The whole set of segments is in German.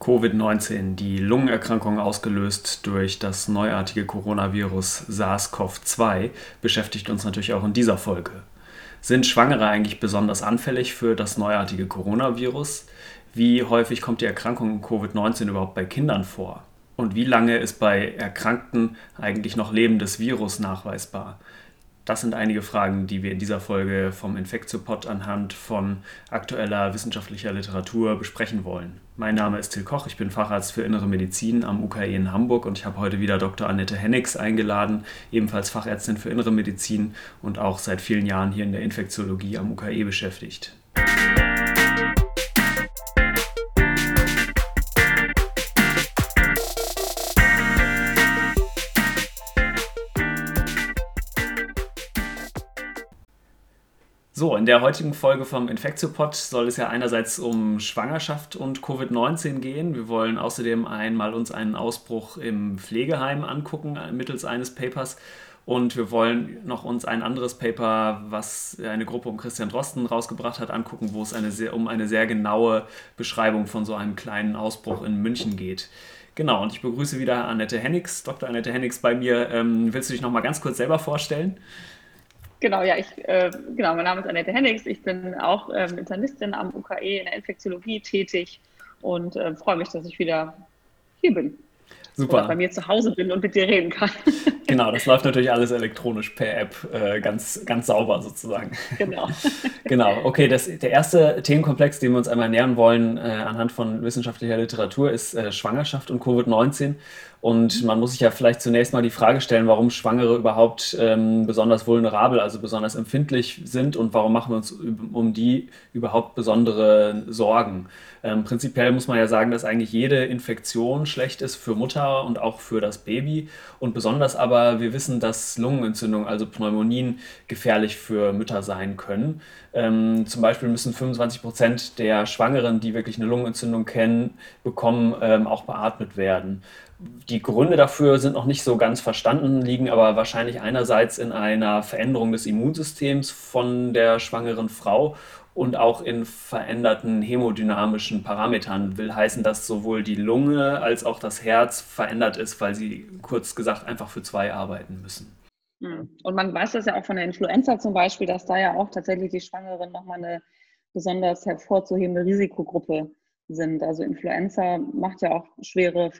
Covid-19, die Lungenerkrankung ausgelöst durch das neuartige Coronavirus SARS-CoV-2, beschäftigt uns natürlich auch in dieser Folge. Sind Schwangere eigentlich besonders anfällig für das neuartige Coronavirus? Wie häufig kommt die Erkrankung Covid-19 überhaupt bei Kindern vor? Und wie lange ist bei Erkrankten eigentlich noch lebendes Virus nachweisbar? Das sind einige Fragen, die wir in dieser Folge vom Infektiopod anhand von aktueller wissenschaftlicher Literatur besprechen wollen. Mein Name ist Till Koch, ich bin Facharzt für Innere Medizin am UKE in Hamburg und ich habe heute wieder Dr. Annette Hennigs eingeladen, ebenfalls Fachärztin für Innere Medizin und auch seit vielen Jahren hier in der Infektiologie am UKE beschäftigt. So, in der heutigen Folge vom Infektiopod soll es ja einerseits um Schwangerschaft und Covid-19 gehen. Wir wollen außerdem einmal uns einen Ausbruch im Pflegeheim angucken äh, mittels eines Papers. Und wir wollen noch uns ein anderes Paper, was eine Gruppe um Christian Drosten rausgebracht hat, angucken, wo es eine sehr, um eine sehr genaue Beschreibung von so einem kleinen Ausbruch in München geht. Genau, und ich begrüße wieder Annette Hennigs, Dr. Annette Hennigs bei mir. Ähm, willst du dich noch mal ganz kurz selber vorstellen? Genau, ja, ich, äh, genau, mein Name ist Annette Hennigs. Ich bin auch ähm, Internistin am UKE in der Infektiologie tätig und äh, freue mich, dass ich wieder hier bin. Super. Oder bei mir zu Hause bin und mit dir reden kann. Genau, das läuft natürlich alles elektronisch per App, äh, ganz, ganz sauber sozusagen. Genau. genau, okay, das, der erste Themenkomplex, dem wir uns einmal nähern wollen äh, anhand von wissenschaftlicher Literatur, ist äh, Schwangerschaft und Covid-19. Und man muss sich ja vielleicht zunächst mal die Frage stellen, warum Schwangere überhaupt ähm, besonders vulnerabel, also besonders empfindlich sind und warum machen wir uns um die überhaupt besondere Sorgen. Ähm, prinzipiell muss man ja sagen, dass eigentlich jede Infektion schlecht ist für Mutter und auch für das Baby. Und besonders aber, wir wissen, dass Lungenentzündungen, also Pneumonien, gefährlich für Mütter sein können. Ähm, zum Beispiel müssen 25 Prozent der Schwangeren, die wirklich eine Lungenentzündung kennen, bekommen, ähm, auch beatmet werden. Die Gründe dafür sind noch nicht so ganz verstanden, liegen aber wahrscheinlich einerseits in einer Veränderung des Immunsystems von der schwangeren Frau und auch in veränderten hämodynamischen Parametern. Will heißen, dass sowohl die Lunge als auch das Herz verändert ist, weil sie kurz gesagt einfach für zwei arbeiten müssen. Hm. Und man weiß das ja auch von der Influenza zum Beispiel, dass da ja auch tatsächlich die Schwangeren nochmal eine besonders hervorzuhebende Risikogruppe sind. Also Influenza macht ja auch schwere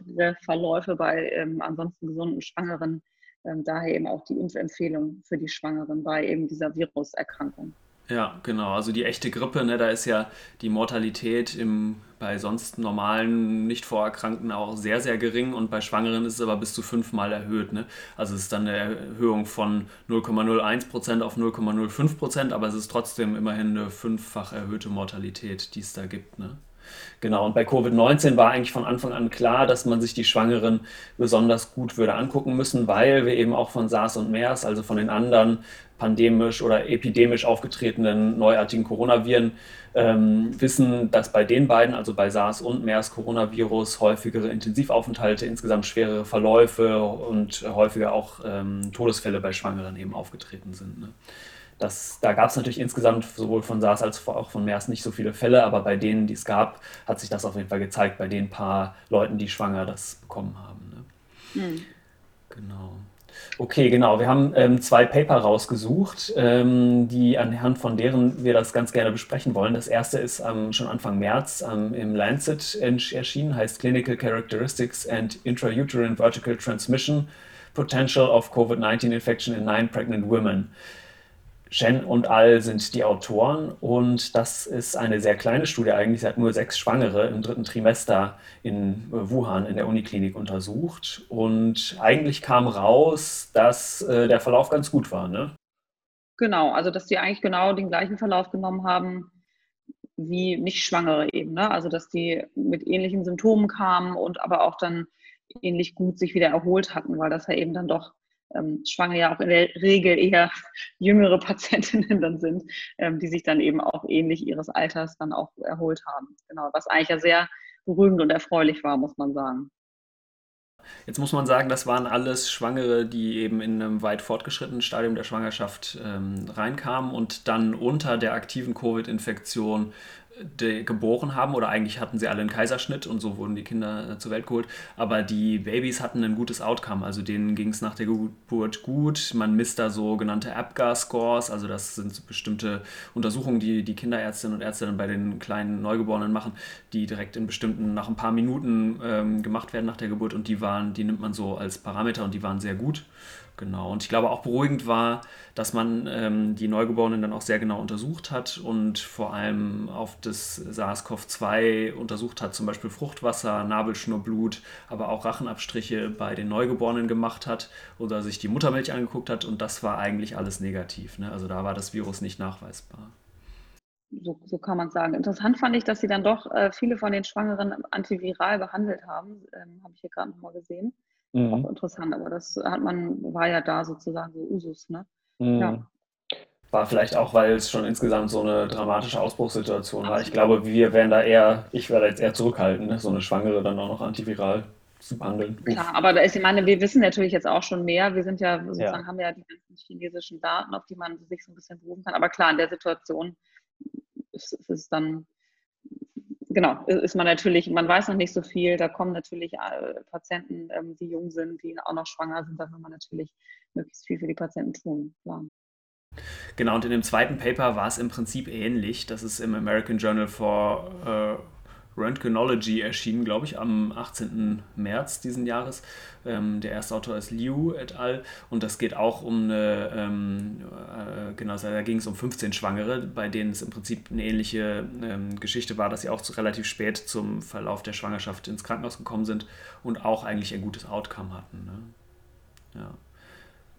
Verläufe bei ähm, ansonsten gesunden Schwangeren. Ähm, daher eben auch die Impfempfehlung für die Schwangeren bei eben dieser Viruserkrankung. Ja, genau. Also die echte Grippe, ne, da ist ja die Mortalität im, bei sonst normalen Nicht-Vorerkrankten auch sehr, sehr gering und bei Schwangeren ist es aber bis zu fünfmal erhöht. Ne? Also es ist dann eine Erhöhung von 0,01% auf 0,05%, aber es ist trotzdem immerhin eine fünffach erhöhte Mortalität, die es da gibt. Ne? Genau, und bei Covid-19 war eigentlich von Anfang an klar, dass man sich die Schwangeren besonders gut würde angucken müssen, weil wir eben auch von SARS und MERS, also von den anderen pandemisch oder epidemisch aufgetretenen neuartigen Coronaviren, ähm, wissen, dass bei den beiden, also bei SARS und MERS-Coronavirus, häufigere Intensivaufenthalte, insgesamt schwerere Verläufe und häufiger auch ähm, Todesfälle bei Schwangeren eben aufgetreten sind. Ne? Das, da gab es natürlich insgesamt sowohl von SARS als auch von MERS nicht so viele Fälle, aber bei denen, die es gab, hat sich das auf jeden Fall gezeigt, bei den paar Leuten, die schwanger das bekommen haben. Ne? Mhm. Genau. Okay, genau. Wir haben ähm, zwei Paper rausgesucht, ähm, die anhand von deren wir das ganz gerne besprechen wollen. Das erste ist ähm, schon Anfang März im Lancet erschienen, heißt Clinical Characteristics and Intrauterine Vertical Transmission Potential of COVID-19 Infection in Nine Pregnant Women. Shen und Al sind die Autoren und das ist eine sehr kleine Studie eigentlich. Sie hat nur sechs Schwangere im dritten Trimester in äh, Wuhan in der Uniklinik untersucht und eigentlich kam raus, dass äh, der Verlauf ganz gut war. Ne? Genau, also dass die eigentlich genau den gleichen Verlauf genommen haben wie nicht Schwangere eben. Ne? Also dass die mit ähnlichen Symptomen kamen und aber auch dann ähnlich gut sich wieder erholt hatten, weil das ja eben dann doch ähm, Schwangere ja auch in der Regel eher jüngere Patientinnen dann sind, ähm, die sich dann eben auch ähnlich ihres Alters dann auch erholt haben. Genau, was eigentlich ja sehr beruhigend und erfreulich war, muss man sagen. Jetzt muss man sagen, das waren alles Schwangere, die eben in einem weit fortgeschrittenen Stadium der Schwangerschaft ähm, reinkamen und dann unter der aktiven Covid-Infektion geboren haben oder eigentlich hatten sie alle einen Kaiserschnitt und so wurden die Kinder äh, zur Welt geholt. Aber die Babys hatten ein gutes Outcome, also denen ging es nach der Geburt gut. Man misst da sogenannte APGAR-Scores, also das sind bestimmte Untersuchungen, die die Kinderärztinnen und Ärzte dann bei den kleinen Neugeborenen machen, die direkt in bestimmten, nach ein paar Minuten ähm, gemacht werden nach der Geburt und die waren, die nimmt man so als Parameter und die waren sehr gut. Genau. Und ich glaube auch beruhigend war, dass man ähm, die Neugeborenen dann auch sehr genau untersucht hat und vor allem auf das SARS-CoV-2 untersucht hat, zum Beispiel Fruchtwasser, Nabelschnurblut, aber auch Rachenabstriche bei den Neugeborenen gemacht hat oder sich die Muttermilch angeguckt hat und das war eigentlich alles negativ. Ne? Also da war das Virus nicht nachweisbar. So, so kann man sagen. Interessant fand ich, dass sie dann doch äh, viele von den Schwangeren antiviral behandelt haben. Ähm, Habe ich hier gerade nochmal gesehen. Mhm. Auch interessant, aber das hat man, war ja da sozusagen so Usus, ne? Mhm. Ja. War vielleicht auch, weil es schon insgesamt so eine dramatische Ausbruchssituation war. Ich glaube, wir wären da eher, ich wäre jetzt eher zurückhaltend, ne? so eine Schwangere dann auch noch antiviral zu behandeln. Klar, aber da ist, ich meine, wir wissen natürlich jetzt auch schon mehr. Wir sind ja sozusagen, ja. haben ja die ganzen chinesischen Daten, auf die man sich so ein bisschen berufen kann. Aber klar, in der Situation ist, ist es dann genau, ist man natürlich, man weiß noch nicht so viel. Da kommen natürlich äh, Patienten, ähm, die jung sind, die auch noch schwanger sind. Da will man natürlich möglichst viel für die Patienten tun. Klar. Genau, und in dem zweiten Paper war es im Prinzip ähnlich. Das ist im American Journal for uh, Röntgenology erschienen, glaube ich, am 18. März diesen Jahres. Ähm, der erste Autor ist Liu et al. Und das geht auch um eine, ähm, äh, genau, da ging es um 15 Schwangere, bei denen es im Prinzip eine ähnliche ähm, Geschichte war, dass sie auch zu, relativ spät zum Verlauf der Schwangerschaft ins Krankenhaus gekommen sind und auch eigentlich ein gutes Outcome hatten. Ne? Ja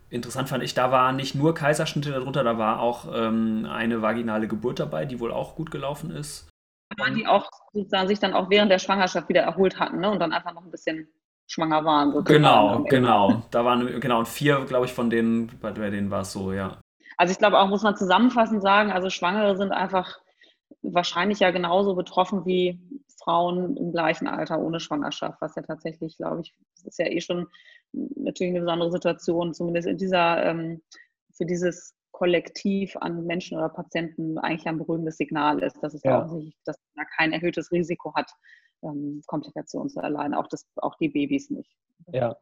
interessant fand ich, da war nicht nur Kaiserschnitte darunter, da war auch ähm, eine vaginale Geburt dabei, die wohl auch gut gelaufen ist waren die auch sozusagen sich dann auch während der Schwangerschaft wieder erholt hatten ne? und dann einfach noch ein bisschen schwanger waren. Sozusagen. Genau, genau. Da waren genau und vier, glaube ich, von denen, bei denen war es so, ja. Also ich glaube auch, muss man zusammenfassend sagen, also Schwangere sind einfach wahrscheinlich ja genauso betroffen wie Frauen im gleichen Alter ohne Schwangerschaft, was ja tatsächlich, glaube ich, das ist ja eh schon natürlich eine besondere Situation, zumindest in dieser, ähm, für dieses kollektiv an Menschen oder Patienten eigentlich ein beruhigendes Signal ist, dass es ja. auch dass man kein erhöhtes Risiko hat, ähm, Komplikationen zu erleiden, auch, das, auch die Babys nicht. Ja.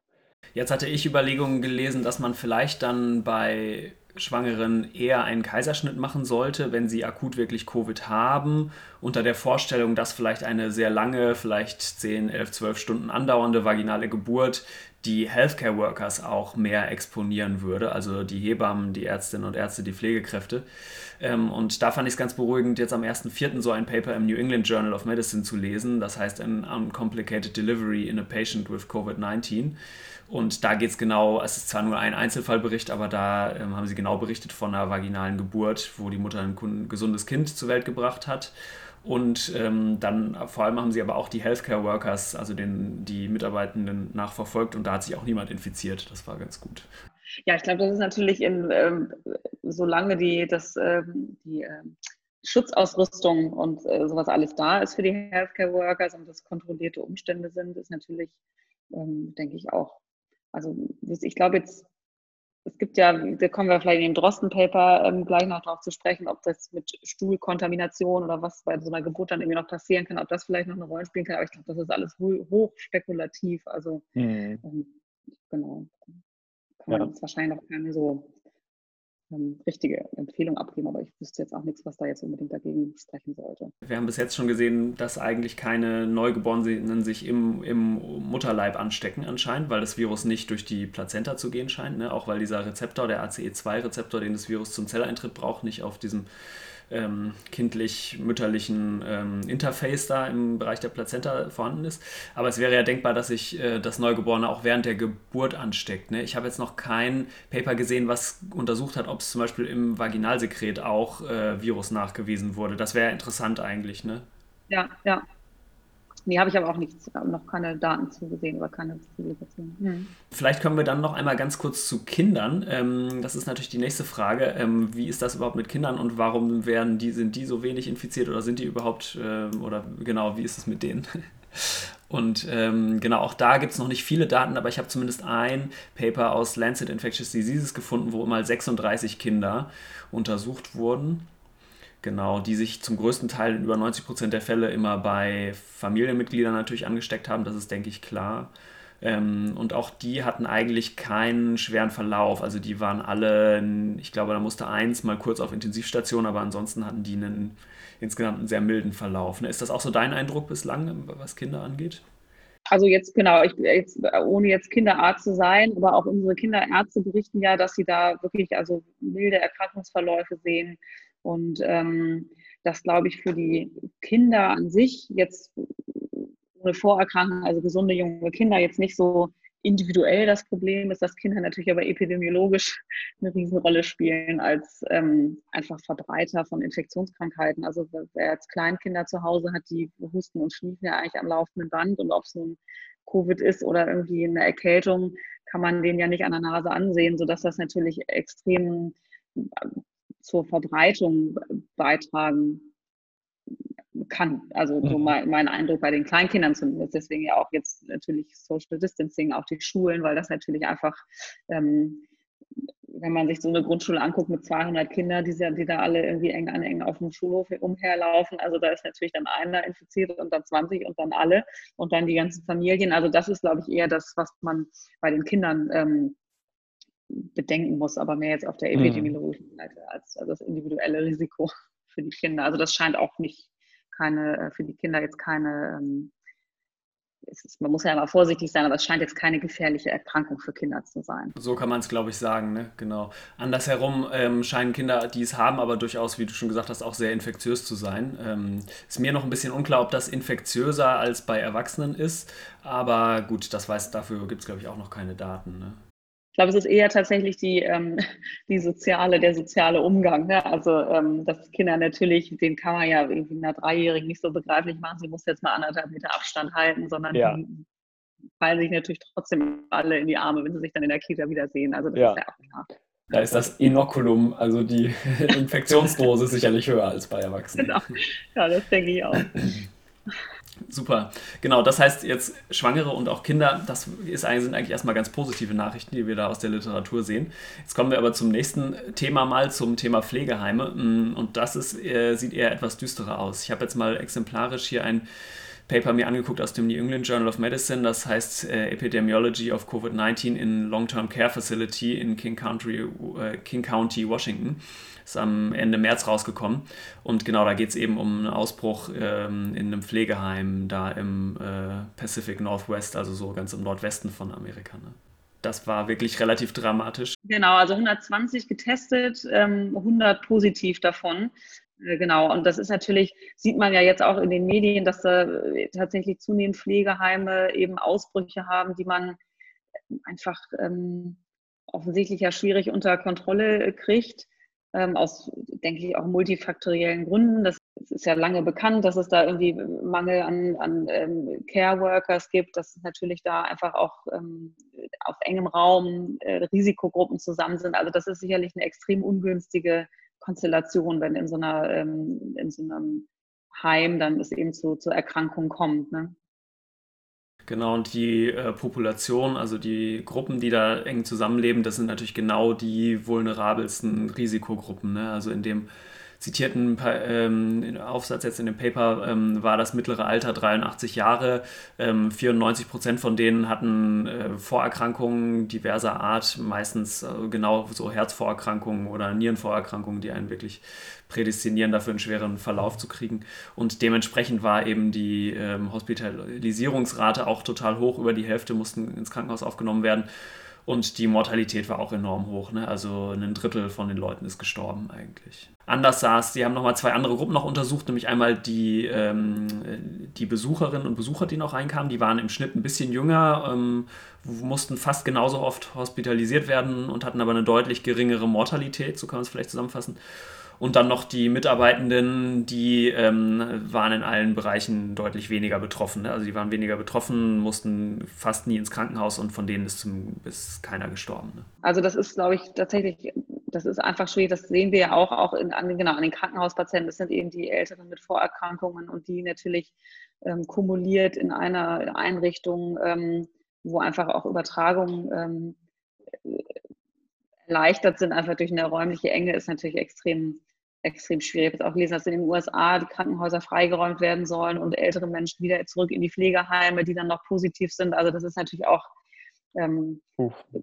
Jetzt hatte ich Überlegungen gelesen, dass man vielleicht dann bei Schwangeren eher einen Kaiserschnitt machen sollte, wenn sie akut wirklich Covid haben, unter der Vorstellung, dass vielleicht eine sehr lange, vielleicht 10, 11, 12 Stunden andauernde vaginale Geburt die Healthcare Workers auch mehr exponieren würde, also die Hebammen, die Ärztinnen und Ärzte, die Pflegekräfte. Ähm, und da fand ich es ganz beruhigend, jetzt am 1.4. so ein Paper im New England Journal of Medicine zu lesen, das heißt An Uncomplicated Delivery in a Patient with COVID-19. Und da geht es genau, es ist zwar nur ein Einzelfallbericht, aber da ähm, haben sie genau berichtet von einer vaginalen Geburt, wo die Mutter ein gesundes Kind zur Welt gebracht hat. Und ähm, dann vor allem haben sie aber auch die Healthcare Workers, also den, die Mitarbeitenden, nachverfolgt und da hat sich auch niemand infiziert. Das war ganz gut. Ja, ich glaube, das ist natürlich, in, ähm, solange die, das, ähm, die ähm, Schutzausrüstung und äh, sowas alles da ist für die Healthcare Workers und das kontrollierte Umstände sind, ist natürlich, ähm, denke ich, auch. Also ich glaube jetzt es gibt ja, da kommen wir vielleicht in dem Drosten-Paper ähm, gleich noch darauf zu sprechen, ob das mit Stuhlkontamination oder was bei so einer Geburt dann irgendwie noch passieren kann, ob das vielleicht noch eine Rolle spielen kann. Aber ich glaube, das ist alles hoch spekulativ. Also mhm. ähm, genau, kann man ja. jetzt wahrscheinlich noch keine so ähm, richtige Empfehlung abgeben, aber ich wüsste jetzt auch nichts, was da jetzt unbedingt dagegen sprechen sollte. Wir haben bis jetzt schon gesehen, dass eigentlich keine Neugeborenen sich im, im Mutterleib anstecken anscheinend, weil das Virus nicht durch die Plazenta zu gehen scheint, ne? auch weil dieser Rezeptor, der ACE2-Rezeptor, den das Virus zum Zelleintritt braucht, nicht auf diesem ähm, kindlich-mütterlichen ähm, Interface da im Bereich der Plazenta vorhanden ist. Aber es wäre ja denkbar, dass sich äh, das Neugeborene auch während der Geburt ansteckt. Ne? Ich habe jetzt noch kein Paper gesehen, was untersucht hat, ob es zum Beispiel im Vaginalsekret auch äh, Virus nachgewiesen wurde. Das wäre interessant eigentlich. Ne? Ja, ja. Nee, habe ich aber auch nichts, noch keine Daten zugesehen oder keine Publikation. Hm. Vielleicht kommen wir dann noch einmal ganz kurz zu Kindern. Ähm, das ist natürlich die nächste Frage. Ähm, wie ist das überhaupt mit Kindern und warum werden die, sind die so wenig infiziert oder sind die überhaupt, ähm, oder genau, wie ist es mit denen? Und ähm, genau, auch da gibt es noch nicht viele Daten, aber ich habe zumindest ein Paper aus Lancet Infectious Diseases gefunden, wo mal 36 Kinder untersucht wurden Genau, die sich zum größten Teil in über 90 Prozent der Fälle immer bei Familienmitgliedern natürlich angesteckt haben, das ist, denke ich, klar. Ähm, und auch die hatten eigentlich keinen schweren Verlauf. Also die waren alle, ich glaube, da musste eins mal kurz auf Intensivstation, aber ansonsten hatten die einen insgesamt einen sehr milden Verlauf. Ne? Ist das auch so dein Eindruck bislang, was Kinder angeht? Also jetzt genau, ich, jetzt, ohne jetzt Kinderarzt zu sein, aber auch unsere Kinderärzte berichten ja, dass sie da wirklich also milde Erkrankungsverläufe sehen und ähm, das glaube ich für die Kinder an sich jetzt ohne Vorerkrankung, also gesunde junge Kinder jetzt nicht so individuell das Problem ist, dass Kinder natürlich aber epidemiologisch eine Riesenrolle spielen als ähm, einfach Verbreiter von Infektionskrankheiten. Also wer jetzt Kleinkinder zu Hause hat, die husten und schniefen ja eigentlich am laufenden Band und ob es nun Covid ist oder irgendwie eine Erkältung, kann man den ja nicht an der Nase ansehen, sodass das natürlich extrem zur Verbreitung beitragen kann. Also so mhm. mein, mein Eindruck bei den Kleinkindern zumindest. Deswegen ja auch jetzt natürlich Social Distancing, auch die Schulen, weil das natürlich einfach, ähm, wenn man sich so eine Grundschule anguckt mit 200 Kindern, die, die da alle irgendwie eng an eng auf dem Schulhof umherlaufen, also da ist natürlich dann einer infiziert und dann 20 und dann alle und dann die ganzen Familien. Also das ist, glaube ich, eher das, was man bei den Kindern ähm, bedenken muss, aber mehr jetzt auf der mhm. epidemiologischen Seite als, als das individuelle Risiko für die Kinder. Also das scheint auch nicht keine, äh, für die Kinder jetzt keine, ähm, ist, man muss ja immer vorsichtig sein, aber es scheint jetzt keine gefährliche Erkrankung für Kinder zu sein. So kann man es, glaube ich, sagen, ne? genau. Andersherum ähm, scheinen Kinder, die es haben, aber durchaus, wie du schon gesagt hast, auch sehr infektiös zu sein. Ähm, ist mir noch ein bisschen unklar, ob das infektiöser als bei Erwachsenen ist, aber gut, das weiß, dafür gibt es, glaube ich, auch noch keine Daten. Ne? Glaube, es ist eher tatsächlich die, ähm, die soziale, der soziale Umgang. Ne? Also, ähm, dass Kinder natürlich, den kann man ja irgendwie einer Dreijährigen nicht so begreiflich machen, sie muss jetzt mal anderthalb Meter Abstand halten, sondern ja. die fallen sich natürlich trotzdem alle in die Arme, wenn sie sich dann in der Kita wiedersehen. Also, das ja. ist ja auch klar. Da ist das Inokulum, also die Infektionsdose, sicherlich höher als bei Erwachsenen. Genau. Ja, das denke ich auch. Super. Genau, das heißt jetzt Schwangere und auch Kinder, das ist, sind eigentlich erstmal ganz positive Nachrichten, die wir da aus der Literatur sehen. Jetzt kommen wir aber zum nächsten Thema mal, zum Thema Pflegeheime. Mm, und das ist, äh, sieht eher etwas düsterer aus. Ich habe jetzt mal exemplarisch hier ein Paper mir angeguckt aus dem New England Journal of Medicine, das heißt äh, Epidemiology of Covid-19 in Long-Term Care Facility in King County, äh, King County, Washington. Ist am Ende März rausgekommen. Und genau, da geht es eben um einen Ausbruch ähm, in einem Pflegeheim da im äh, Pacific Northwest, also so ganz im Nordwesten von Amerika. Ne? Das war wirklich relativ dramatisch. Genau, also 120 getestet, ähm, 100 positiv davon. Äh, genau, und das ist natürlich, sieht man ja jetzt auch in den Medien, dass da äh, tatsächlich zunehmend Pflegeheime eben Ausbrüche haben, die man einfach ähm, offensichtlich ja schwierig unter Kontrolle kriegt ähm, aus, denke ich, auch multifaktoriellen Gründen. Das ist ja lange bekannt, dass es da irgendwie Mangel an, an ähm, Care-Workers gibt, dass natürlich da einfach auch ähm, auf engem Raum äh, Risikogruppen zusammen sind. Also das ist sicherlich eine extrem ungünstige Konstellation, wenn in so einer ähm, in so einem Heim dann es eben zu, zu Erkrankungen kommt. Ne? Genau, und die äh, Population, also die Gruppen, die da eng zusammenleben, das sind natürlich genau die vulnerabelsten Risikogruppen. Ne? Also in dem zitierten ähm, Aufsatz jetzt in dem Paper ähm, war das mittlere Alter 83 Jahre. Ähm, 94 Prozent von denen hatten äh, Vorerkrankungen diverser Art, meistens äh, genau so Herzvorerkrankungen oder Nierenvorerkrankungen, die einen wirklich prädestinieren, dafür einen schweren Verlauf zu kriegen. Und dementsprechend war eben die ähm, Hospitalisierungsrate auch total hoch. Über die Hälfte mussten ins Krankenhaus aufgenommen werden. Und die Mortalität war auch enorm hoch. Ne? Also ein Drittel von den Leuten ist gestorben eigentlich. Anders sah es, sie haben nochmal zwei andere Gruppen noch untersucht, nämlich einmal die, ähm, die Besucherinnen und Besucher, die noch reinkamen. Die waren im Schnitt ein bisschen jünger, ähm, mussten fast genauso oft hospitalisiert werden und hatten aber eine deutlich geringere Mortalität, so kann man es vielleicht zusammenfassen. Und dann noch die Mitarbeitenden, die ähm, waren in allen Bereichen deutlich weniger betroffen. Also die waren weniger betroffen, mussten fast nie ins Krankenhaus und von denen ist, zum, ist keiner gestorben. Ne? Also das ist, glaube ich, tatsächlich, das ist einfach schwierig. Das sehen wir ja auch, auch in, an, genau, an den Krankenhauspatienten. Das sind eben die Älteren mit Vorerkrankungen und die natürlich ähm, kumuliert in einer Einrichtung, ähm, wo einfach auch Übertragungen ähm, erleichtert sind, einfach durch eine räumliche Enge, ist natürlich extrem extrem schwierig. Ich habe auch gelesen, dass in den USA die Krankenhäuser freigeräumt werden sollen und ältere Menschen wieder zurück in die Pflegeheime, die dann noch positiv sind. Also das ist natürlich auch ähm,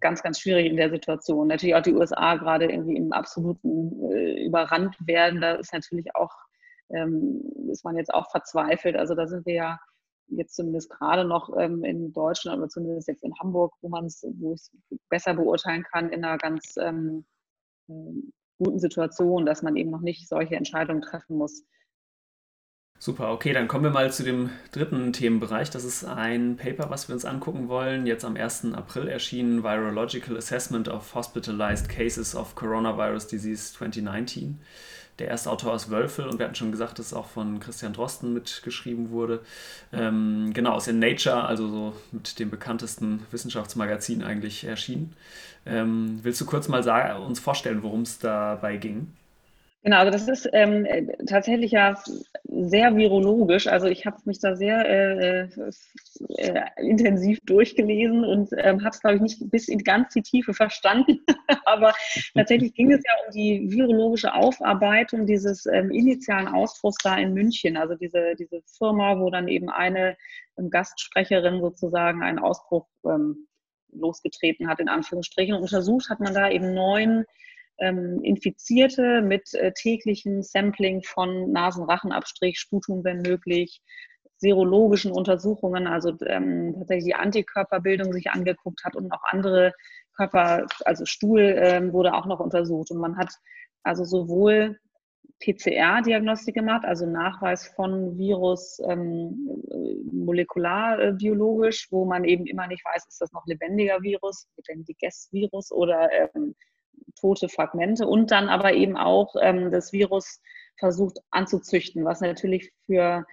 ganz, ganz schwierig in der Situation. Natürlich auch die USA gerade irgendwie im absoluten äh, überrannt werden. Da ist natürlich auch, ähm, ist man jetzt auch verzweifelt. Also da sind wir ja jetzt zumindest gerade noch ähm, in Deutschland, aber zumindest jetzt in Hamburg, wo man es, wo ich es besser beurteilen kann, in einer ganz ähm, guten Situation, dass man eben noch nicht solche Entscheidungen treffen muss. Super, okay, dann kommen wir mal zu dem dritten Themenbereich. Das ist ein Paper, was wir uns angucken wollen. Jetzt am 1. April erschienen Virological Assessment of Hospitalized Cases of Coronavirus Disease 2019. Der erste Autor ist Wölfel und wir hatten schon gesagt, dass es auch von Christian Drosten mitgeschrieben wurde. Ähm, genau, ist in Nature, also so mit dem bekanntesten Wissenschaftsmagazin eigentlich erschienen. Ähm, willst du kurz mal uns vorstellen, worum es dabei ging? Genau, also das ist ähm, tatsächlich ja sehr virologisch. Also ich habe mich da sehr äh, äh, intensiv durchgelesen und ähm, habe es, glaube ich, nicht bis in ganz die Tiefe verstanden. Aber tatsächlich ging es ja um die virologische Aufarbeitung dieses ähm, initialen Ausbruchs da in München. Also diese, diese Firma, wo dann eben eine ähm, Gastsprecherin sozusagen einen Ausbruch ähm, losgetreten hat, in Anführungsstrichen. Und untersucht hat man da eben neun Infizierte mit äh, täglichem Sampling von Nasenrachenabstrich, Sputum, wenn möglich, serologischen Untersuchungen, also ähm, tatsächlich die Antikörperbildung sich angeguckt hat und auch andere Körper, also Stuhl ähm, wurde auch noch untersucht. Und man hat also sowohl PCR-Diagnostik gemacht, also Nachweis von Virus ähm, molekularbiologisch, wo man eben immer nicht weiß, ist das noch lebendiger Virus, lebendiges Virus oder ähm, tote Fragmente und dann aber eben auch ähm, das Virus versucht anzuzüchten, was natürlich für,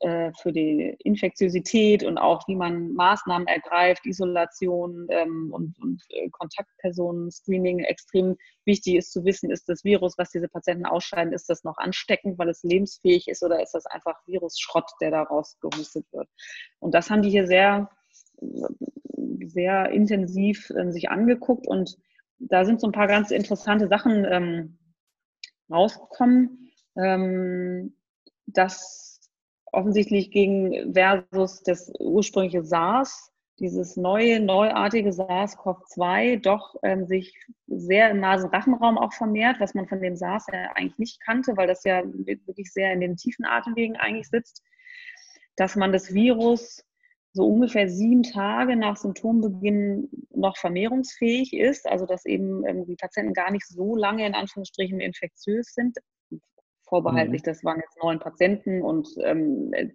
äh, für die Infektiosität und auch wie man Maßnahmen ergreift, Isolation ähm, und, und äh, Kontaktpersonen-Screening extrem wichtig ist zu wissen, ist das Virus, was diese Patienten ausscheiden, ist das noch ansteckend, weil es lebensfähig ist oder ist das einfach Virusschrott, der daraus gehustet wird. Und das haben die hier sehr sehr intensiv äh, sich angeguckt und da sind so ein paar ganz interessante Sachen ähm, rausgekommen, ähm, dass offensichtlich gegen versus das ursprüngliche SARS, dieses neue, neuartige SARS-CoV-2 doch ähm, sich sehr im Nasenrachenraum auch vermehrt, was man von dem SARS ja eigentlich nicht kannte, weil das ja wirklich sehr in den tiefen Atemwegen eigentlich sitzt, dass man das Virus so ungefähr sieben Tage nach Symptombeginn noch vermehrungsfähig ist, also dass eben ähm, die Patienten gar nicht so lange in Anführungsstrichen infektiös sind. Vorbehaltlich, mhm. das waren jetzt neun Patienten und ähm, äh,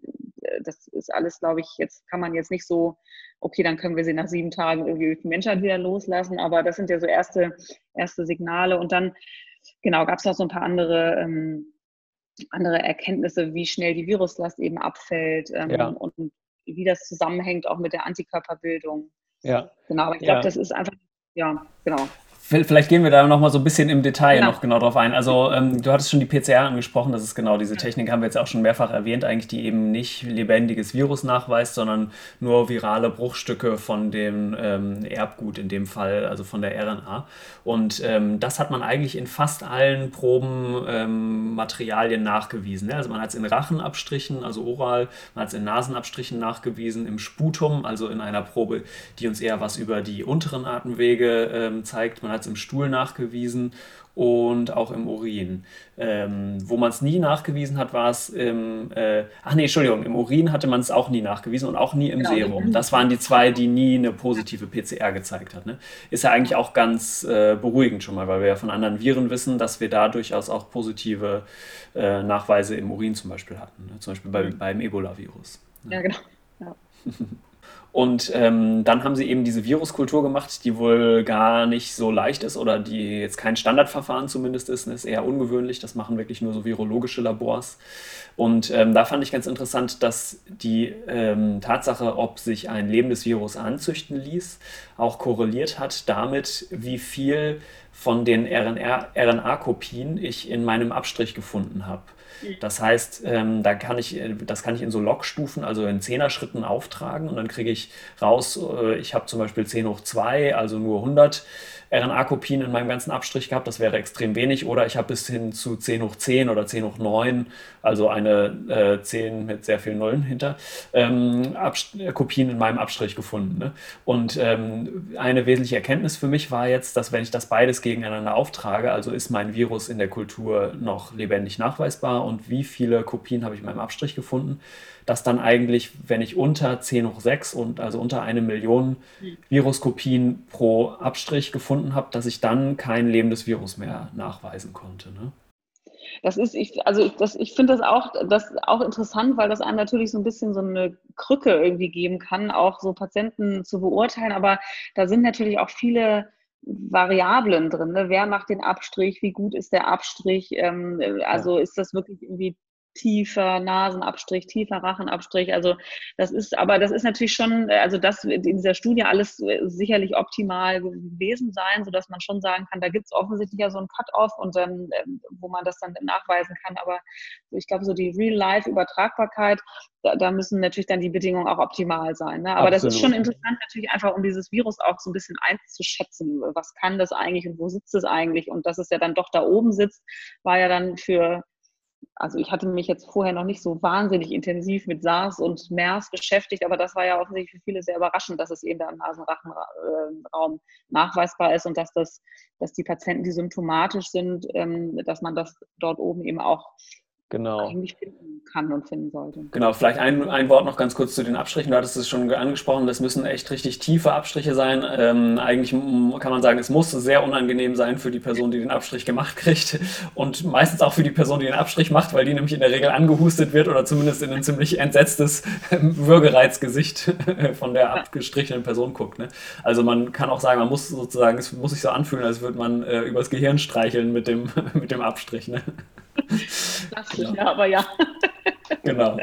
das ist alles, glaube ich, jetzt kann man jetzt nicht so, okay, dann können wir sie nach sieben Tagen irgendwie die Menschheit wieder loslassen, aber das sind ja so erste, erste Signale und dann, genau, gab es noch so ein paar andere ähm, andere Erkenntnisse, wie schnell die Viruslast eben abfällt ähm, ja. und wie das zusammenhängt auch mit der Antikörperbildung. Ja. Genau, aber ich glaube, ja. das ist einfach, ja, genau. Vielleicht gehen wir da noch mal so ein bisschen im Detail genau. noch genau drauf ein. Also ähm, du hattest schon die PCR angesprochen, das ist genau diese Technik, haben wir jetzt auch schon mehrfach erwähnt, eigentlich die eben nicht lebendiges Virus nachweist, sondern nur virale Bruchstücke von dem ähm, Erbgut in dem Fall, also von der RNA. Und ähm, das hat man eigentlich in fast allen Probenmaterialien ähm, nachgewiesen. Ne? Also man hat es in Rachenabstrichen, also oral, man hat es in Nasenabstrichen nachgewiesen, im Sputum, also in einer Probe, die uns eher was über die unteren Atemwege ähm, zeigt. Man hat es im Stuhl nachgewiesen und auch im Urin. Ähm, wo man es nie nachgewiesen hat, war es im, äh, ach nee, Entschuldigung, im Urin hatte man es auch nie nachgewiesen und auch nie im genau. Serum. Das waren die zwei, die nie eine positive PCR gezeigt hat. Ne? Ist ja eigentlich auch ganz äh, beruhigend schon mal, weil wir ja von anderen Viren wissen, dass wir da durchaus auch positive äh, Nachweise im Urin zum Beispiel hatten. Ne? Zum Beispiel bei, mhm. beim Ebola-Virus. Ne? Ja, genau. Ja. Und ähm, dann haben sie eben diese Viruskultur gemacht, die wohl gar nicht so leicht ist oder die jetzt kein Standardverfahren zumindest ist. Ist eher ungewöhnlich. Das machen wirklich nur so virologische Labors. Und ähm, da fand ich ganz interessant, dass die ähm, Tatsache, ob sich ein lebendes Virus anzüchten ließ, auch korreliert hat damit, wie viel von den RNA-Kopien ich in meinem Abstrich gefunden habe. Das heißt, ähm, da kann ich, äh, das kann ich in so Logstufen, also in Zehner-Schritten auftragen und dann kriege ich raus, äh, ich habe zum Beispiel 10 hoch 2, also nur 100 RNA-Kopien in meinem ganzen Abstrich gehabt, das wäre extrem wenig. Oder ich habe bis hin zu 10 hoch 10 oder 10 hoch 9, also eine äh, 10 mit sehr vielen Nullen hinter, ähm, Kopien in meinem Abstrich gefunden. Ne? Und ähm, eine wesentliche Erkenntnis für mich war jetzt, dass wenn ich das beides gegeneinander auftrage, also ist mein Virus in der Kultur noch lebendig nachweisbar und wie viele Kopien habe ich in meinem Abstrich gefunden, dass dann eigentlich, wenn ich unter 10 hoch 6 und also unter eine Million. Viruskopien pro Abstrich gefunden habe, dass ich dann kein lebendes Virus mehr nachweisen konnte. Ne? Das ist, ich, also ich, ich finde das auch, das auch interessant, weil das einem natürlich so ein bisschen so eine Krücke irgendwie geben kann, auch so Patienten zu beurteilen. Aber da sind natürlich auch viele Variablen drin. Ne? Wer macht den Abstrich? Wie gut ist der Abstrich? Ähm, also ja. ist das wirklich irgendwie tiefer Nasenabstrich, tiefer Rachenabstrich. Also das ist, aber das ist natürlich schon, also das in dieser Studie alles äh, sicherlich optimal gewesen sein, sodass man schon sagen kann, da gibt es offensichtlich ja so ein Cut-off und dann, ähm, wo man das dann nachweisen kann. Aber ich glaube, so die Real-Life-Übertragbarkeit, da, da, müssen natürlich dann die Bedingungen auch optimal sein. Ne? Aber Absolut. das ist schon interessant, natürlich einfach, um dieses Virus auch so ein bisschen einzuschätzen. Was kann das eigentlich und wo sitzt es eigentlich? Und dass es ja dann doch da oben sitzt, war ja dann für also ich hatte mich jetzt vorher noch nicht so wahnsinnig intensiv mit SARS und MERS beschäftigt, aber das war ja offensichtlich für viele sehr überraschend, dass es eben da im Nasenrachenraum nachweisbar ist und dass das, dass die Patienten, die symptomatisch sind, ähm, dass man das dort oben eben auch genau. eigentlich finden kann und finden sollte. Genau, vielleicht ein, ein Wort noch ganz kurz zu den Abstrichen. Du hattest es schon angesprochen, das müssen echt richtig tiefe Abstriche sein. Ähm, eigentlich kann man sagen, es muss sehr unangenehm sein für die Person, die den Abstrich gemacht kriegt und meistens auch für die Person, die den Abstrich macht, weil die nämlich in der Regel angehustet wird oder zumindest in ein ziemlich entsetztes Würgereizgesicht von der abgestrichenen Person guckt. Ne? Also man kann auch sagen, man muss sozusagen, es muss sich so anfühlen, als würde man äh, übers Gehirn streicheln mit dem, mit dem Abstrich. Ne? Klassisch, ja, aber ja. genau.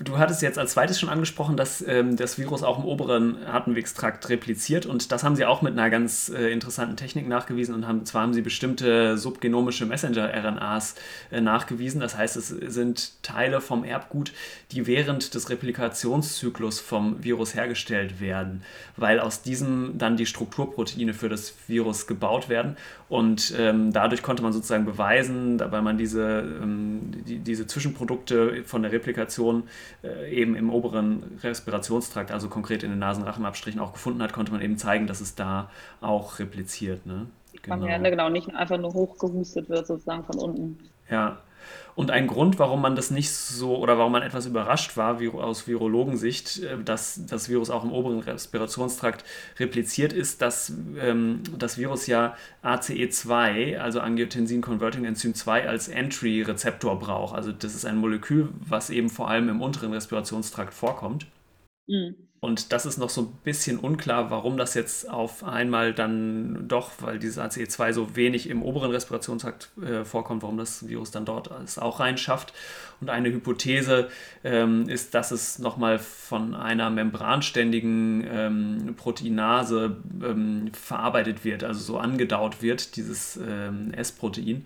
Du hattest jetzt als zweites schon angesprochen, dass ähm, das Virus auch im oberen Atemwegstrakt repliziert und das haben sie auch mit einer ganz äh, interessanten Technik nachgewiesen und haben, zwar haben sie bestimmte subgenomische Messenger-RNAs äh, nachgewiesen, das heißt, es sind Teile vom Erbgut, die während des Replikationszyklus vom Virus hergestellt werden, weil aus diesem dann die Strukturproteine für das Virus gebaut werden und ähm, dadurch konnte man sozusagen beweisen, weil man diese, ähm, die, diese Zwischenprodukte von der Replikation äh, eben im oberen Respirationstrakt, also konkret in den Nasenrachenabstrichen auch gefunden hat, konnte man eben zeigen, dass es da auch repliziert. Ne? Genau. Ja, genau, nicht einfach nur hochgehustet wird sozusagen von unten. Ja, und ein Grund, warum man das nicht so oder warum man etwas überrascht war aus Virologensicht, äh, dass das Virus auch im oberen Respirationstrakt repliziert ist, dass ähm, das Virus ja ACE2, also Angiotensin Converting Enzym 2, als Entry-Rezeptor braucht. Also das ist ein Molekül, was eben vor allem im unteren Respirationstrakt vorkommt. Mhm. Und das ist noch so ein bisschen unklar, warum das jetzt auf einmal dann doch, weil dieses ACE2 so wenig im oberen Respirationstrakt äh, vorkommt, warum das Virus dann dort es auch reinschafft. Und eine Hypothese ähm, ist, dass es nochmal von einer membranständigen ähm, Proteinase ähm, verarbeitet wird, also so angedaut wird, dieses ähm, S-Protein.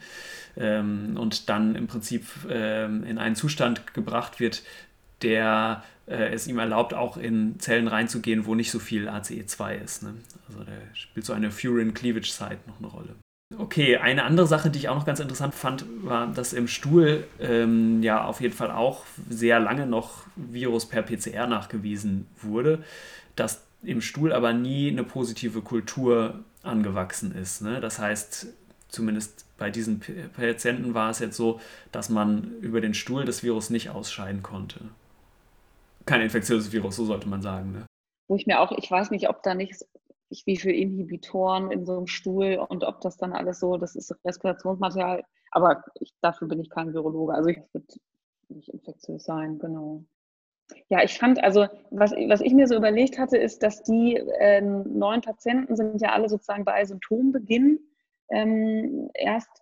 Ähm, und dann im Prinzip ähm, in einen Zustand gebracht wird, der äh, es ihm erlaubt, auch in Zellen reinzugehen, wo nicht so viel ACE2 ist. Ne? Also da spielt so eine Furin Cleavage Site noch eine Rolle. Okay, eine andere Sache, die ich auch noch ganz interessant fand, war, dass im Stuhl ähm, ja auf jeden Fall auch sehr lange noch Virus per PCR nachgewiesen wurde, dass im Stuhl aber nie eine positive Kultur angewachsen ist. Ne? Das heißt, zumindest bei diesen Patienten war es jetzt so, dass man über den Stuhl das Virus nicht ausscheiden konnte kein infektiöses Virus, so sollte man sagen. Ne? Wo ich mir auch, ich weiß nicht, ob da nicht wie viele Inhibitoren in so einem Stuhl und ob das dann alles so, das ist Respirationsmaterial, aber ich, dafür bin ich kein Virologe. Also ich würde nicht infektiös sein, genau. Ja, ich fand, also was, was ich mir so überlegt hatte, ist, dass die äh, neuen Patienten sind ja alle sozusagen bei Symptombeginn ähm, erst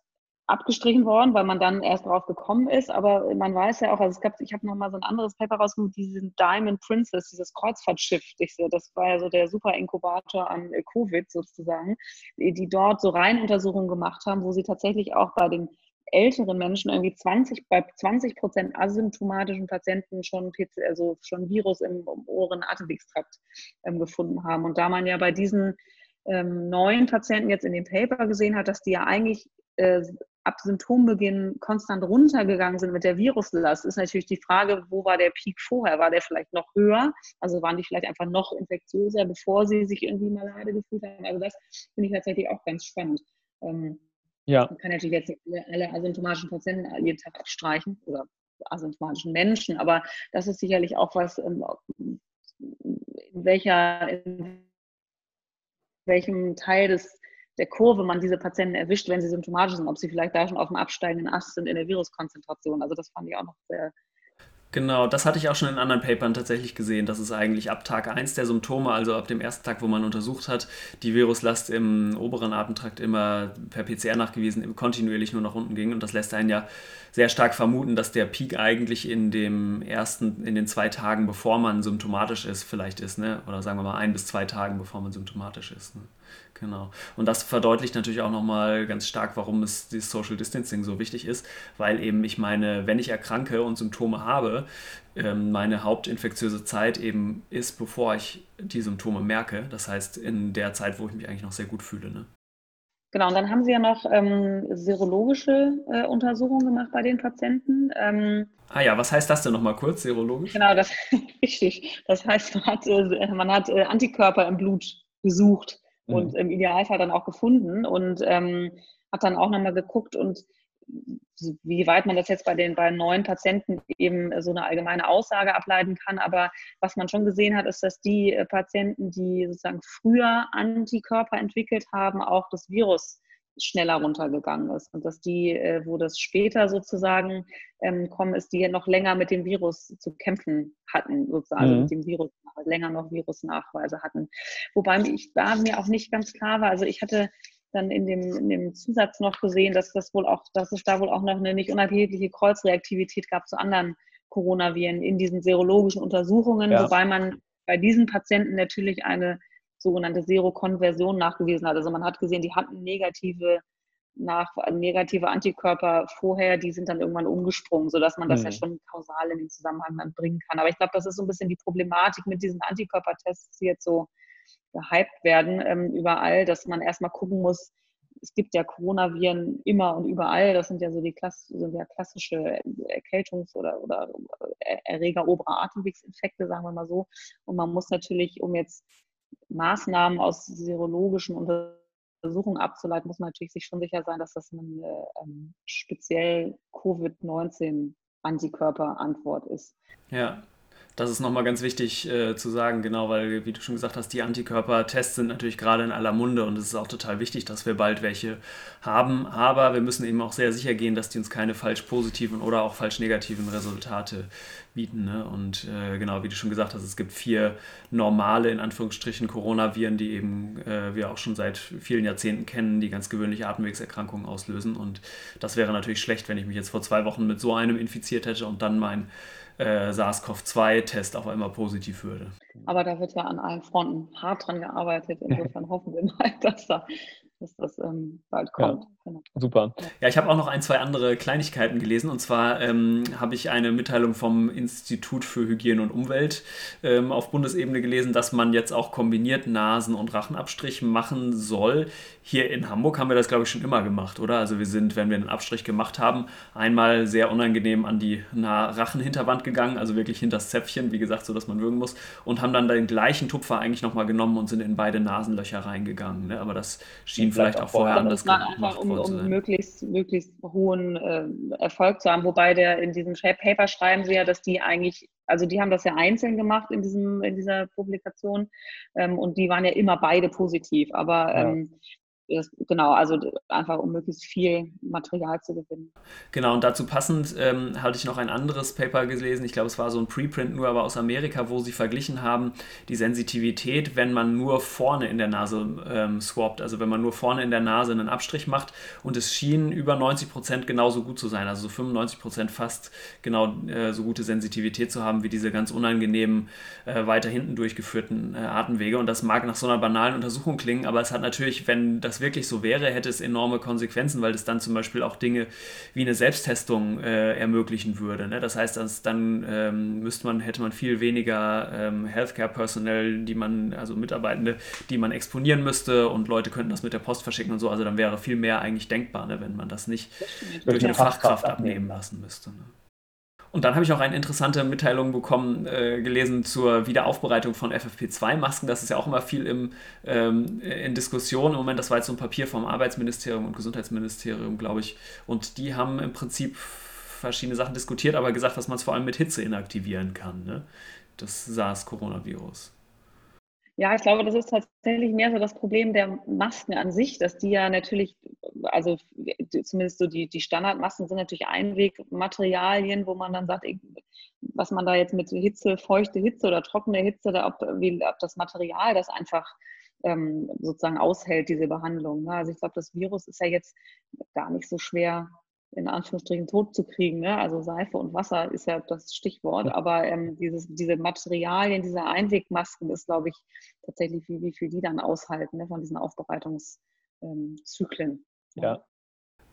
abgestrichen worden, weil man dann erst drauf gekommen ist. Aber man weiß ja auch, also es gab, ich habe noch mal so ein anderes Paper rausgekommen, diesen Diamond Princess, dieses Kreuzfahrtschiff. Das war ja so der super Inkubator an Covid sozusagen, die dort so Reihenuntersuchungen gemacht haben, wo sie tatsächlich auch bei den älteren Menschen irgendwie 20, bei 20 Prozent asymptomatischen Patienten schon, also schon Virus im, oberen Atemwegstrakt ähm, gefunden haben. Und da man ja bei diesen ähm, neuen Patienten jetzt in dem Paper gesehen hat, dass die ja eigentlich äh, ab Symptombeginn konstant runtergegangen sind mit der Viruslast, ist natürlich die Frage, wo war der Peak vorher? War der vielleicht noch höher? Also waren die vielleicht einfach noch infektiöser, bevor sie sich irgendwie malade gefühlt haben? Also das finde ich tatsächlich auch ganz spannend. Ähm, ja. Man kann natürlich jetzt alle, alle asymptomatischen Patienten jeden Tag abstreichen oder asymptomatischen Menschen, aber das ist sicherlich auch was, ähm, in welcher, in welchem Teil des der Kurve man diese Patienten erwischt, wenn sie symptomatisch sind, ob sie vielleicht da schon auf dem absteigenden Ast sind in der Viruskonzentration. Also das fand ich auch noch sehr, Genau, das hatte ich auch schon in anderen Papern tatsächlich gesehen, dass es eigentlich ab Tag 1 der Symptome, also ab dem ersten Tag, wo man untersucht hat, die Viruslast im oberen Atemtrakt immer per PCR nachgewiesen, kontinuierlich nur nach unten ging. Und das lässt einen ja sehr stark vermuten, dass der Peak eigentlich in dem ersten, in den zwei Tagen, bevor man symptomatisch ist, vielleicht ist, ne? Oder sagen wir mal ein bis zwei Tagen, bevor man symptomatisch ist. Ne? Genau. Und das verdeutlicht natürlich auch nochmal ganz stark, warum es dieses Social Distancing so wichtig ist, weil eben ich meine, wenn ich erkranke und Symptome habe, ähm, meine hauptinfektiöse Zeit eben ist, bevor ich die Symptome merke. Das heißt, in der Zeit, wo ich mich eigentlich noch sehr gut fühle. Ne? Genau, und dann haben Sie ja noch ähm, serologische äh, Untersuchungen gemacht bei den Patienten. Ähm, ah ja, was heißt das denn nochmal kurz, serologisch? Genau, das richtig. Das heißt, man hat, äh, man hat äh, Antikörper im Blut gesucht mhm. und im Idealfall dann auch gefunden und ähm, hat dann auch nochmal geguckt und wie weit man das jetzt bei den bei neuen Patienten eben so eine allgemeine Aussage ableiten kann. Aber was man schon gesehen hat, ist, dass die äh, Patienten, die sozusagen früher Antikörper entwickelt haben, auch das Virus schneller runtergegangen ist und dass die, äh, wo das später sozusagen ähm, kommen ist, die noch länger mit dem Virus zu kämpfen hatten, sozusagen also mhm. mit dem Virus länger noch Virusnachweise hatten. Wobei ich da mir auch nicht ganz klar war, also ich hatte dann in dem, in dem Zusatz noch gesehen, dass das wohl auch, dass es da wohl auch noch eine nicht unerhebliche Kreuzreaktivität gab zu anderen Coronaviren in diesen serologischen Untersuchungen, ja. wobei man bei diesen Patienten natürlich eine sogenannte Serokonversion nachgewiesen hat. Also man hat gesehen, die hatten negative nach negative Antikörper vorher, die sind dann irgendwann umgesprungen, sodass man das mhm. ja schon kausal in den Zusammenhang dann bringen kann. Aber ich glaube, das ist so ein bisschen die Problematik mit diesen Antikörpertests, die jetzt so gehypt werden ähm, überall, dass man erstmal gucken muss, es gibt ja Coronaviren immer und überall. Das sind ja so die Klass sind ja klassische Erkältungs- oder, oder Erreger oberer Atemwegsinfekte, sagen wir mal so. Und man muss natürlich, um jetzt Maßnahmen aus serologischen Untersuchungen abzuleiten, muss man natürlich sich schon sicher sein, dass das eine ähm, speziell Covid-19 -Antikörperantwort ist. Ja, das ist nochmal ganz wichtig äh, zu sagen, genau, weil, wie du schon gesagt hast, die Antikörpertests sind natürlich gerade in aller Munde und es ist auch total wichtig, dass wir bald welche haben. Aber wir müssen eben auch sehr sicher gehen, dass die uns keine falsch positiven oder auch falsch negativen Resultate bieten. Ne? Und äh, genau, wie du schon gesagt hast, es gibt vier normale, in Anführungsstrichen, Coronaviren, die eben äh, wir auch schon seit vielen Jahrzehnten kennen, die ganz gewöhnliche Atemwegserkrankungen auslösen. Und das wäre natürlich schlecht, wenn ich mich jetzt vor zwei Wochen mit so einem infiziert hätte und dann mein äh, SARS-CoV-2-Test auf einmal positiv würde. Aber da wird ja an allen Fronten hart dran gearbeitet. Insofern hoffen wir mal, dass da dass das ähm, bald kommt. Ja, genau. Super. Ja, ich habe auch noch ein, zwei andere Kleinigkeiten gelesen. Und zwar ähm, habe ich eine Mitteilung vom Institut für Hygiene und Umwelt ähm, auf Bundesebene gelesen, dass man jetzt auch kombiniert Nasen- und Rachenabstrich machen soll. Hier in Hamburg haben wir das, glaube ich, schon immer gemacht, oder? Also wir sind, wenn wir einen Abstrich gemacht haben, einmal sehr unangenehm an die Rachenhinterwand gegangen, also wirklich hinter das Zäpfchen, wie gesagt, so dass man würgen muss, und haben dann den gleichen Tupfer eigentlich nochmal genommen und sind in beide Nasenlöcher reingegangen. Ne? Aber das schien ihn vielleicht auch vorher anders gemacht einfach, um, um möglichst, möglichst hohen äh, Erfolg zu haben. Wobei der in diesem Paper schreiben sie ja, dass die eigentlich, also die haben das ja einzeln gemacht in, diesem, in dieser Publikation ähm, und die waren ja immer beide positiv. Aber ja. ähm, das, genau, also einfach um möglichst viel Material zu gewinnen. Genau, und dazu passend ähm, hatte ich noch ein anderes Paper gelesen, ich glaube, es war so ein Preprint nur, aber aus Amerika, wo sie verglichen haben, die Sensitivität, wenn man nur vorne in der Nase ähm, swappt, also wenn man nur vorne in der Nase einen Abstrich macht und es schien über 90 Prozent genauso gut zu sein, also so 95 Prozent fast genau äh, so gute Sensitivität zu haben wie diese ganz unangenehmen, äh, weiter hinten durchgeführten äh, Atemwege. Und das mag nach so einer banalen Untersuchung klingen, aber es hat natürlich, wenn das das wirklich so wäre, hätte es enorme Konsequenzen, weil es dann zum Beispiel auch Dinge wie eine Selbsttestung äh, ermöglichen würde. Ne? Das heißt, dass dann ähm, müsste man, hätte man viel weniger ähm, Healthcare-Personal, die man, also Mitarbeitende, die man exponieren müsste und Leute könnten das mit der Post verschicken und so. Also dann wäre viel mehr eigentlich denkbar, ne? wenn man das nicht das durch eine Fachkraft abnehmen lassen müsste. Ne? Und dann habe ich auch eine interessante Mitteilung bekommen, äh, gelesen zur Wiederaufbereitung von FFP2-Masken. Das ist ja auch immer viel im, ähm, in Diskussion im Moment. Das war jetzt so ein Papier vom Arbeitsministerium und Gesundheitsministerium, glaube ich. Und die haben im Prinzip verschiedene Sachen diskutiert, aber gesagt, dass man es vor allem mit Hitze inaktivieren kann, ne? das SARS-Coronavirus. Ja, ich glaube, das ist tatsächlich mehr so das Problem der Masken an sich, dass die ja natürlich, also zumindest so die, die Standardmasken sind natürlich Einwegmaterialien, wo man dann sagt, was man da jetzt mit Hitze, feuchte Hitze oder trockene Hitze, da, ob, wie, ob das Material das einfach ähm, sozusagen aushält, diese Behandlung. Ne? Also ich glaube, das Virus ist ja jetzt gar nicht so schwer in Anführungsstrichen tot zu kriegen. Ne? Also Seife und Wasser ist ja das Stichwort, aber ähm, dieses, diese Materialien, diese Einwegmasken ist, glaube ich, tatsächlich, wie, wie viel die dann aushalten ne? von diesen Aufbereitungszyklen. Ähm, ja.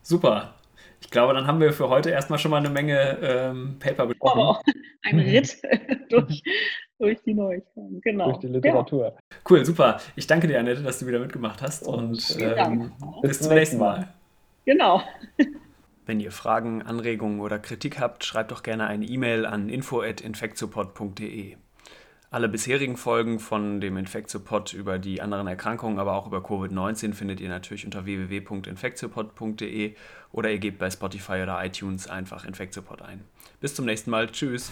Super. Ich glaube, dann haben wir für heute erstmal schon mal eine Menge ähm, Paper besprochen. Oh, ein Ritt durch, durch die Neuigkeiten, genau. Durch die Literatur. Ja. Cool, super. Ich danke dir, Annette, dass du wieder mitgemacht hast und, und ähm, bis zum nächsten Mal. Genau. Wenn ihr Fragen, Anregungen oder Kritik habt, schreibt doch gerne eine E-Mail an info@infectiopod.de. Alle bisherigen Folgen von dem Infectiopod über die anderen Erkrankungen, aber auch über Covid-19 findet ihr natürlich unter www.infectiopod.de oder ihr gebt bei Spotify oder iTunes einfach Infectiopod ein. Bis zum nächsten Mal. Tschüss.